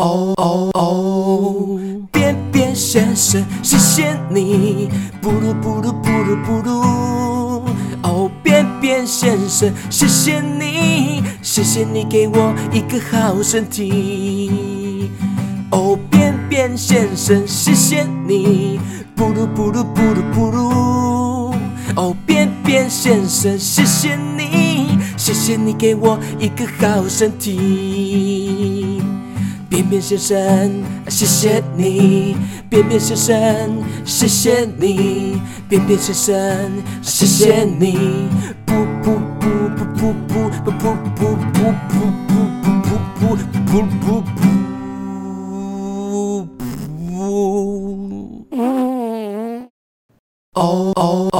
哦哦哦，便便先生，谢谢你，不噜不噜不噜不噜。哦，便便先生，谢谢你，谢谢你给我一个好身体。哦，便便先生，谢谢你，不噜不噜不噜不噜。哦，便便先生，谢谢你，谢谢你给我一个好身体。便便先生，谢谢你。便便先生，谢谢你。便便先生，谢谢你。噗噗噗噗噗噗噗噗噗噗噗噗噗噗噗噗噗噗。哦哦哦，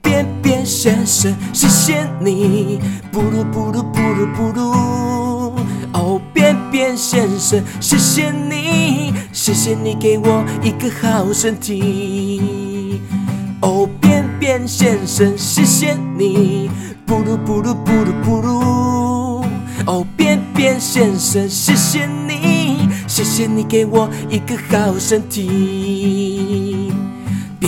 便便先生，谢谢你。不噜不噜不噜不噜。变，先生，谢谢你，谢谢你给我一个好身体。哦，便便先生，谢谢你，不噜不噜不噜不噜。哦，便便先生，谢谢你，谢谢你给我一个好身体。